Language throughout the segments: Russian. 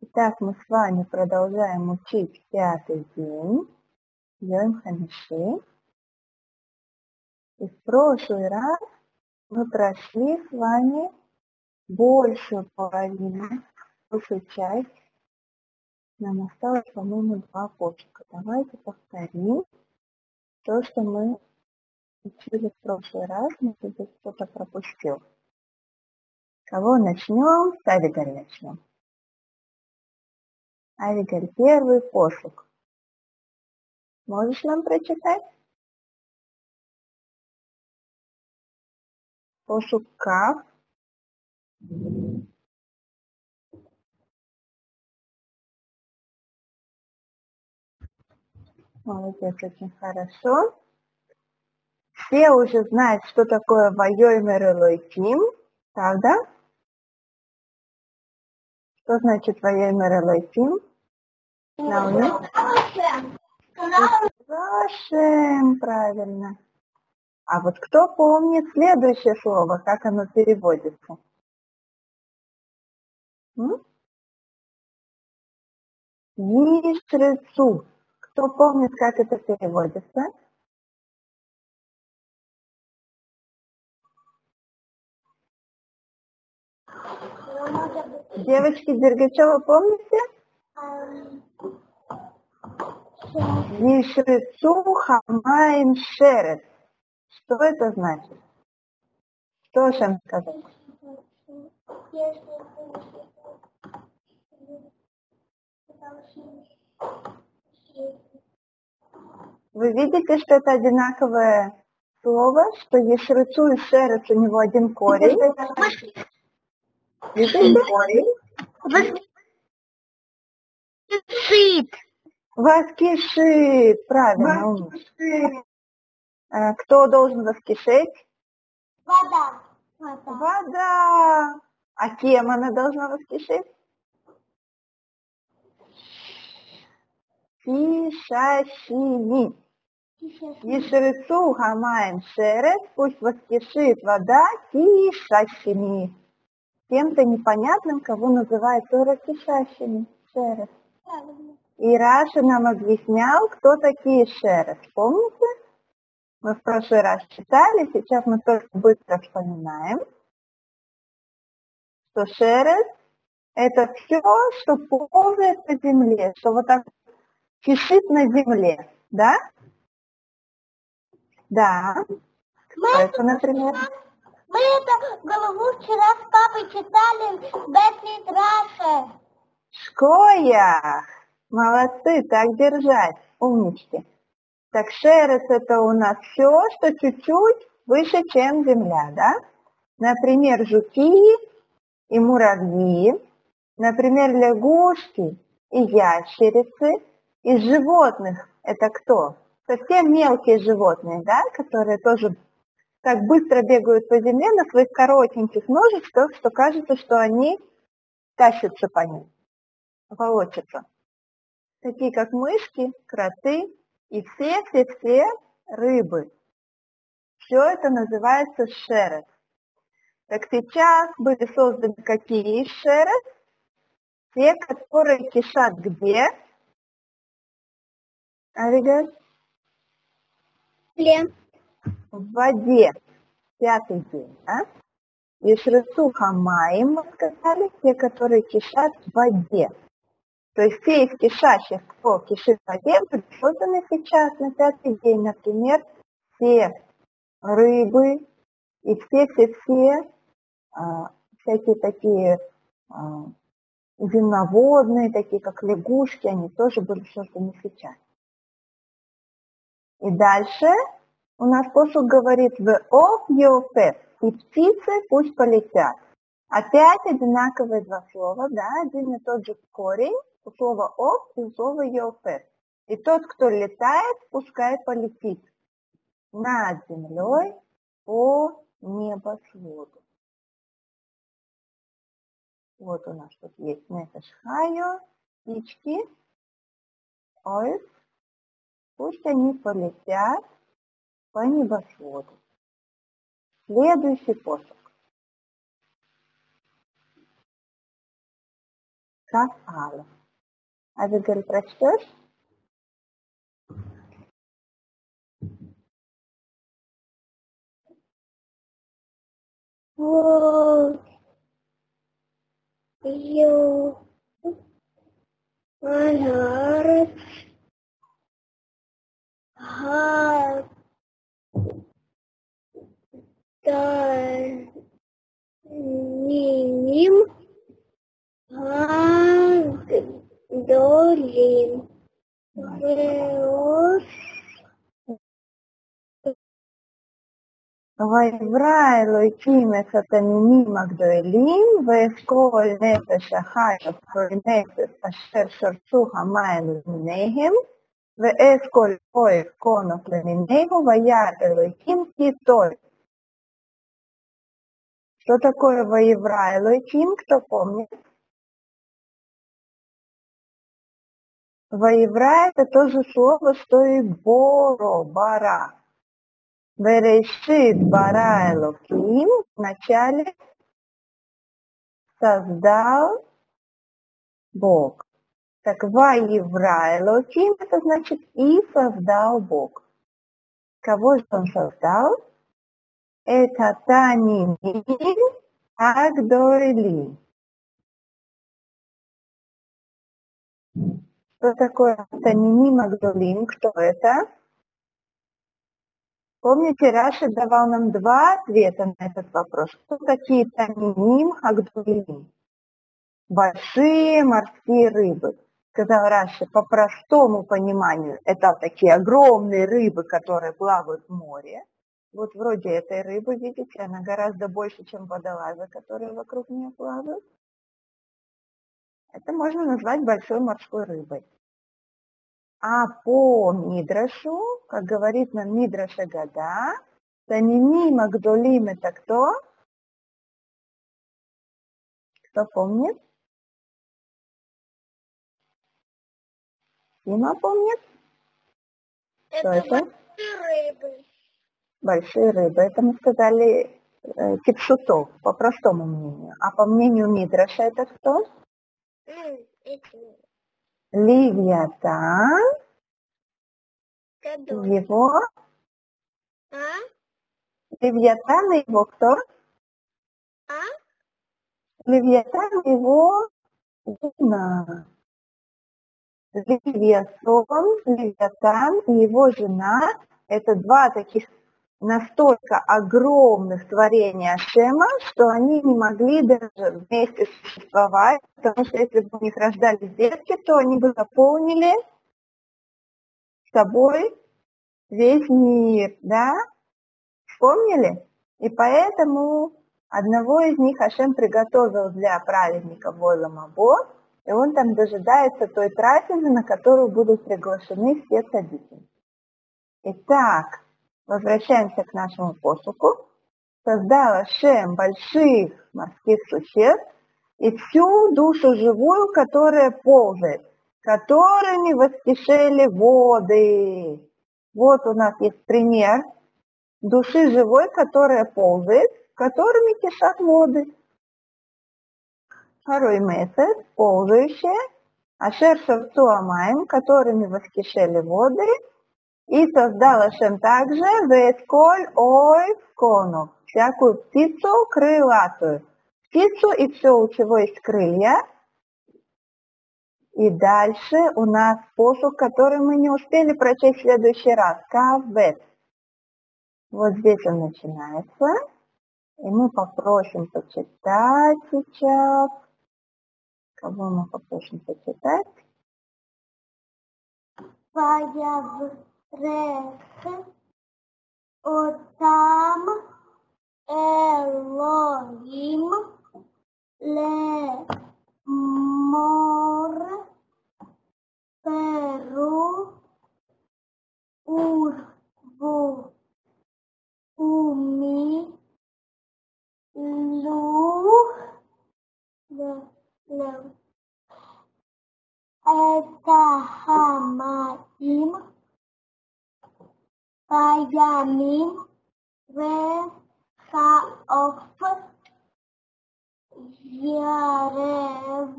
Итак, мы с вами продолжаем учить пятый день. Йом Хамиши. И в прошлый раз мы прошли с вами большую половину, большую часть. Нам осталось, по-моему, два копчика. Давайте повторим то, что мы учили в прошлый раз. Может быть, кто-то пропустил. Кого начнем? С Авигаль начнем. Авигаль, первый пошук. Можешь нам прочитать? Пошук Кав. Молодец, очень хорошо. Все уже знают, что такое Вайоймер Элойким, правда? Что значит Вайоймер Элойким? Науни? Вашим, правильно. А вот кто помнит следующее слово, как оно переводится? М? Ишрецу. Кто помнит, как это переводится? Девочки Дергачева, помните? Ишрецу хамаем шерет. Что это значит? Что Шем сказал? Вы видите, что это одинаковое слово, что Ешрецу и Шерец у него один корень? Видите? Воскишит. Воскишит, правильно. умница. Э, Кто должен воскишеть? Вода. Вода. Вода. А кем она должна воскишеть? Фишашини. Ешерецу хамаем шерет, пусть воскишит вода кишащими. Кем-то непонятным, кого называют Тора кишащими. Шерет. И Раша нам объяснял, кто такие шерет. Помните? Мы в прошлый раз читали, сейчас мы только быстро вспоминаем, что шерет – это все, что ползает по земле, что вот так кишит на земле, да? Да. Мы это, например? мы это голову вчера с папой читали в Бетлит Раше. Шкоя! Молодцы, так держать, умнички. Так шерес это у нас все, что чуть-чуть выше, чем земля, да? Например, жуки и муравьи, например, лягушки и ящерицы. Из животных это кто? Совсем мелкие животные, да, которые тоже так быстро бегают по земле на своих коротеньких ножичках, что кажется, что они тащатся по ним, волочатся. Такие как мышки, кроты и все-все-все рыбы. Все это называется шерет. Так сейчас были созданы какие шерет? Те, которые кишат где? Авигаль? В воде. Пятый день, да? Ешрецу хамаем, мы сказали, те, которые кишат в воде. То есть все из кишащих, воде, были созданы сейчас на пятый день, например, все рыбы и все-все-все а, всякие такие а, земноводные, такие как лягушки, они тоже были созданы сейчас. И дальше у нас посуд говорит в ов еофет, и птицы пусть полетят. Опять одинаковые два слова, да, один и тот же корень у слова ов и у слова еофет. И тот, кто летает, пускай полетит над землей по небосводу. Вот у нас тут есть нефешхайо, птички, ойс, пусть они полетят по небосводу. Следующий посох. அதுக்கு pressure Whoa. Yo. My heart. Heart. Done. Name. Heart. Веос. ויברא אלוהים את התנינים הגדולים ואשכול נפש החי הפרנפס אשר שרצו המים למיניהם ואשכול אוהב קונוף למיניהו וירא אלוהים כי טוב. Что такое воевра Элохим, кто помнит? Воевра это то же слово, что и боро, бара. Берешит бара Элоким вначале создал Бог. Так Ваевра Элоким, это значит и создал Бог. Кого же он создал? Это Таним Агдойли. Что такое Таниним Агдолим? Кто это? Помните, Раши давал нам два ответа на этот вопрос. Кто такие Таниним Агдулим? Большие морские рыбы. Сказал Раши, по простому пониманию, это такие огромные рыбы, которые плавают в море. Вот вроде этой рыбы, видите, она гораздо больше, чем водолазы, которые вокруг нее плавают. Это можно назвать большой морской рыбой. А по Мидрашу, как говорит нам Мидраша Гада, Танини Магдолим это кто? Кто помнит? Дима помнит? Что это? большие рыбы. Большие рыбы. Это мы сказали э, кипшутов, по простому мнению. А по мнению Мидраша это кто? Левиатан, его, А? Левиатан и его кто? А? Левиатан и его жена. Левиасон, Левиатан и его жена – это два таких настолько огромных творения Ашема, что они не могли даже вместе существовать, потому что если бы у них рождались детки, то они бы заполнили собой весь мир, да? Вспомнили? И поэтому одного из них Ашем приготовил для праведника Войла Мабо, и он там дожидается той трапезы, на которую будут приглашены все садики. Итак, Возвращаемся к нашему посуху. Создал Шем больших морских существ и всю душу живую, которая ползает, которыми воскишели воды. Вот у нас есть пример души живой, которая ползает, которыми кишат воды. Второй месяц, ползающая, ашер шарцу амаем, которыми воскишели воды, и создал Ашем также весколь ой конов, всякую птицу крылатую. Птицу и все, у чего есть крылья. И дальше у нас посух, который мы не успели прочесть в следующий раз. Кавет. Вот здесь он начинается. И мы попросим почитать сейчас. Кого мы попросим почитать? ריח אותם אלוהים לאמור פרו ורבו ומי לוח את ההמים Паянин Вехаов Ерев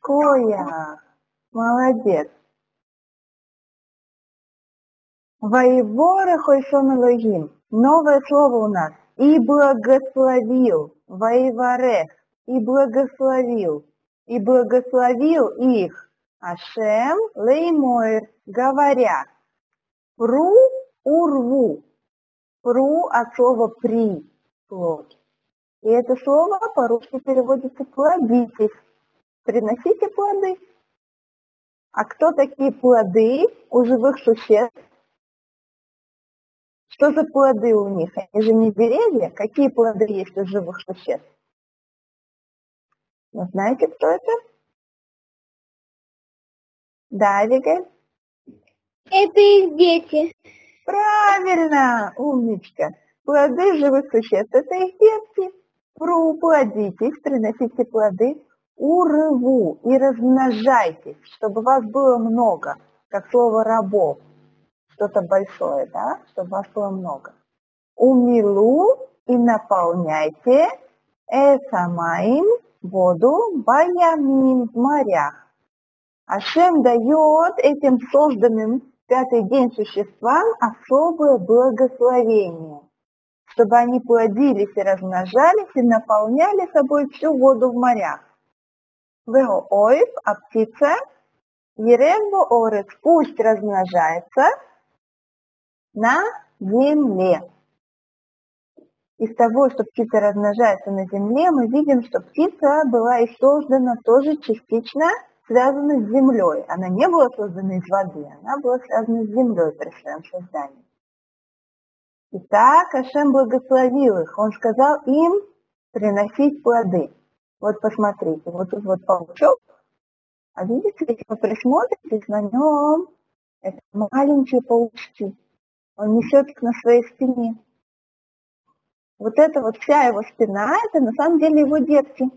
Коя, молодец. Воевора Хойшон Элогим. Новое слово у нас. И благословил. воеворех, И благословил. И благословил их. Ашем леймоир. Говоря. Пру урву. Пру от слова при. Плод. И это слово по-русски переводится плодитесь. Приносите плоды. А кто такие плоды у живых существ? Что за плоды у них? Они же не деревья. Какие плоды есть у живых существ? Вы знаете, кто это? Да, Вигаль? Это их дети. Правильно, умничка. Плоды живых существ – это их детки. Плодитесь, приносите плоды, урыву и размножайтесь, чтобы вас было много, как слово рабов, что-то большое, да, чтобы вас было много. Умилу и наполняйте эсамаим воду баямин в морях. Ашем дает этим созданным пятый день существам особое благословение чтобы они плодились и размножались и наполняли собой всю воду в морях. Вео а птица, ереву орец, пусть размножается на земле. Из того, что птица размножается на земле, мы видим, что птица была и создана тоже частично связана с землей. Она не была создана из воды, она была связана с землей при своем создании. Итак, Ашем благословил их. Он сказал им приносить плоды. Вот посмотрите, вот тут вот паучок. А видите, если вы присмотритесь на нем, это маленькие паучки. Он несет их на своей спине. Вот это вот вся его спина, это на самом деле его детки.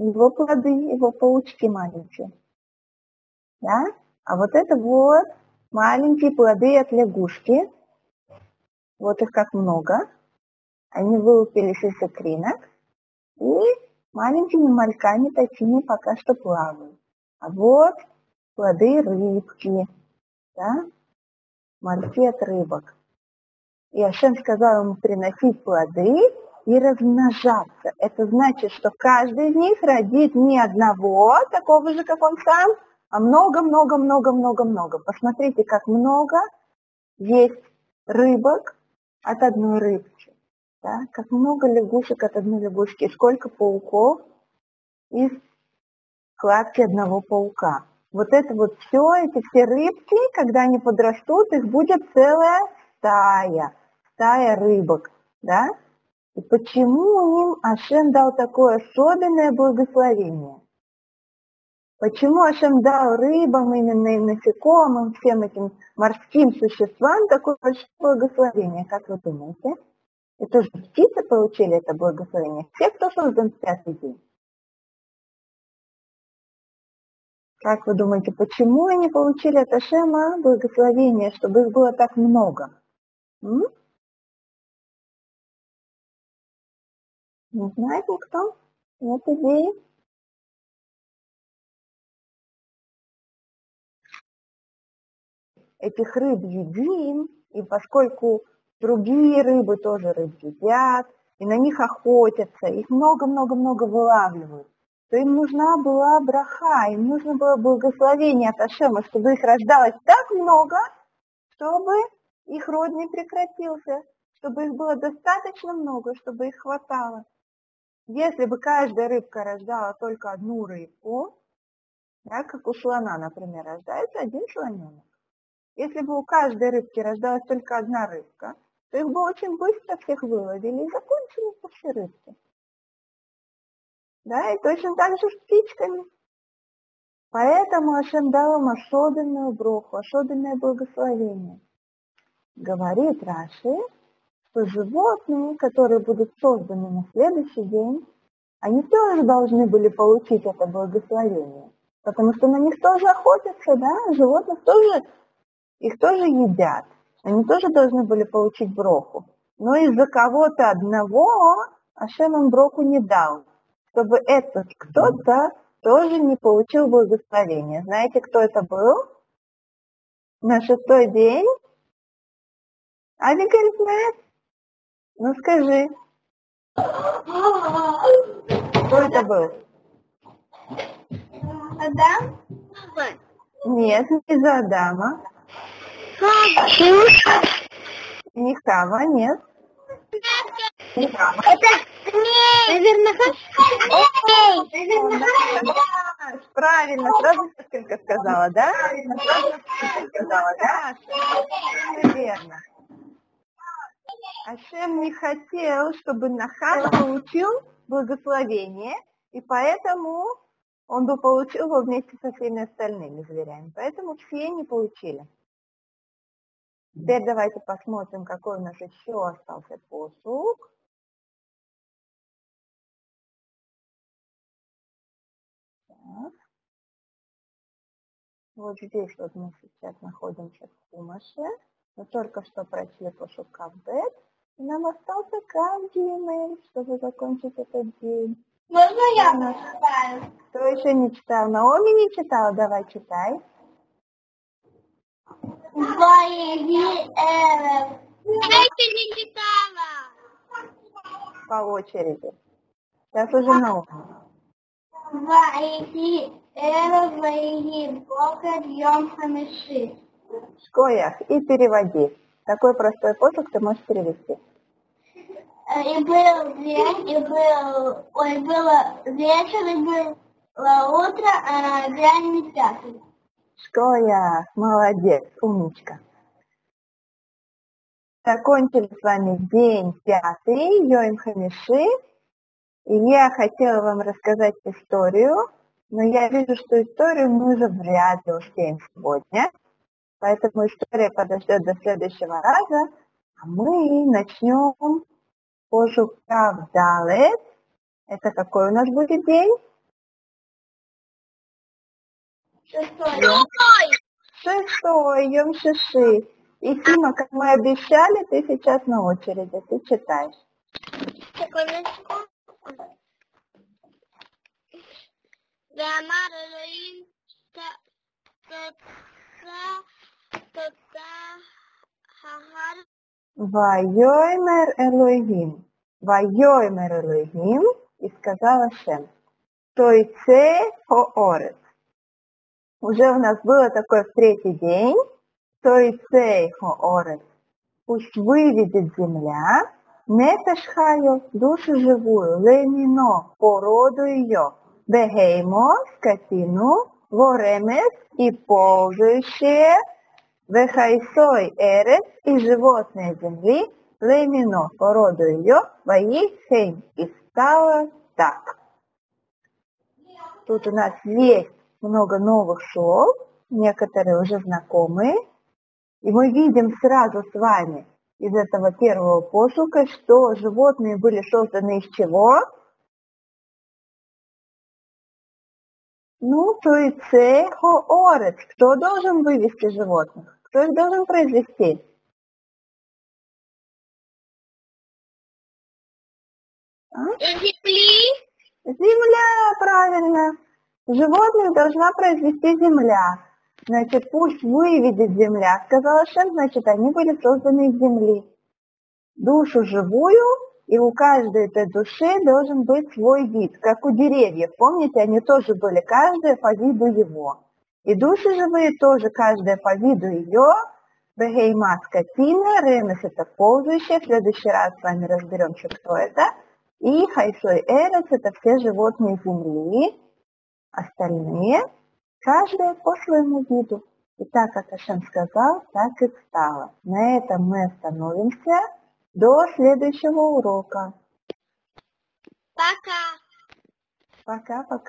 Его плоды, его паучки маленькие. Да? А вот это вот маленькие плоды от лягушки, вот их как много. Они вылупились из икринок и маленькими мальками такими пока что плавают. А вот плоды рыбки, да? мальки от рыбок. И Ашем сказал ему приносить плоды и размножаться. Это значит, что каждый из них родит не одного, такого же, как он сам, а много-много-много-много-много. Посмотрите, как много есть рыбок от одной рыбки. Да? Как много лягушек от одной лягушки, сколько пауков из кладки одного паука. Вот это вот все, эти все рыбки, когда они подрастут, их будет целая стая, стая рыбок, да? И почему им Ашем дал такое особенное благословение? Почему Ашем дал рыбам, именно и насекомым, всем этим морским существам такое большое благословение? Как вы думаете? Это же птицы получили это благословение. Все, кто создан в пятый день. Как вы думаете, почему они получили от Ашема благословение, чтобы их было так много? М? Не знает никто? Нет идеи? этих рыб едим, и поскольку другие рыбы тоже рыб едят, и на них охотятся, их много-много-много вылавливают, то им нужна была браха, им нужно было благословение от Ашема, чтобы их рождалось так много, чтобы их род не прекратился, чтобы их было достаточно много, чтобы их хватало. Если бы каждая рыбка рождала только одну рыбку, да, как у слона, например, рождается один слоненок, если бы у каждой рыбки рождалась только одна рыбка, то их бы очень быстро всех выловили и закончили бы все рыбки. Да, и точно так же с птичками. Поэтому Ашем дал им особенную броху, особенное благословение. Говорит Раши, что животные, которые будут созданы на следующий день, они тоже должны были получить это благословение. Потому что на них тоже охотятся, да, животных тоже их тоже едят. Они тоже должны были получить броху. Но из-за кого-то одного Ашем им броку не дал, чтобы этот кто-то тоже не получил благословения. Знаете, кто это был? На шестой день? Авигель знает? Ну скажи, кто это был? Адам? Нет, не за Адама. Не Хава, нет. Не Хава. Это Наверное, Да, правильно, сразу несколько сказала, да? Правильно, сразу несколько сказала, да? Верно. Ашем не хотел, чтобы Нахаш получил благословение, и поэтому он бы получил его вместе со всеми остальными зверями. Поэтому все не получили. Теперь давайте посмотрим, какой у нас еще остался посук. Так. Вот здесь вот мы сейчас находимся в Хумаше. Мы только что прочли посук Кавбет. Нам остался Кавдимель, чтобы закончить этот день. Можно я прочитаю? Кто еще не читал? Наоми не читала? Давай читай. Ваеги Эрев. Еще не читала. По очереди. Сейчас уже Наоми. Ваеги Эрев, Ваеги Бокер, Йом Хамиши. Шкоях и переводи. Такой простой посук ты можешь перевести. Э, И был день, и был, ой, было вечер, и было утро, а день не пятый. Шкоях, молодец, умничка. Закончили с вами день пятый, Йоим Хамиши. И я хотела вам рассказать историю, но я вижу, что историю мы уже вряд ли успеем сегодня. Поэтому история подождет до следующего раза, а мы начнем пошук Далет. Это какой у нас будет день? Шестой. Шестой, Йом Шиши. И, Тима, как мы обещали, ты сейчас на очереди, ты читаешь. Секундочку. ואמר אלוהים תודה ההר Вайоймер Элохим. Вайоймер Элохим. И сказал Ашем. Тойце хоорет. Уже у нас было такое в третий день. Тойце хоорет. Пусть выведет земля. Нефешхаю, душу живую, лемино, породу ее, бехеймо, скотину, воремес и ползающее, вехайсой эрес и животные земли, лемино, породу ее, воихейм, и стало так. Тут у нас есть много новых слов, некоторые уже знакомые, и мы видим сразу с вами из этого первого посука, что животные были созданы из чего? Ну, то и цехоорец. Кто должен вывести животных? Кто их должен произвести? А? земли Земля, правильно. Животных должна произвести земля. Значит, пусть выведет земля, сказала Шем, значит, они были созданы из земли. Душу живую, и у каждой этой души должен быть свой вид, как у деревьев. Помните, они тоже были, каждая по виду его. И души живые тоже, каждая по виду ее. Бехейма скотина, ремес это ползающее. В следующий раз с вами разберемся, кто это. И хайшой эрес это все животные земли. Остальные каждая по своему виду. И так, как Ашем сказал, так и стало. На этом мы остановимся до следующего урока. пока. Пока-пока.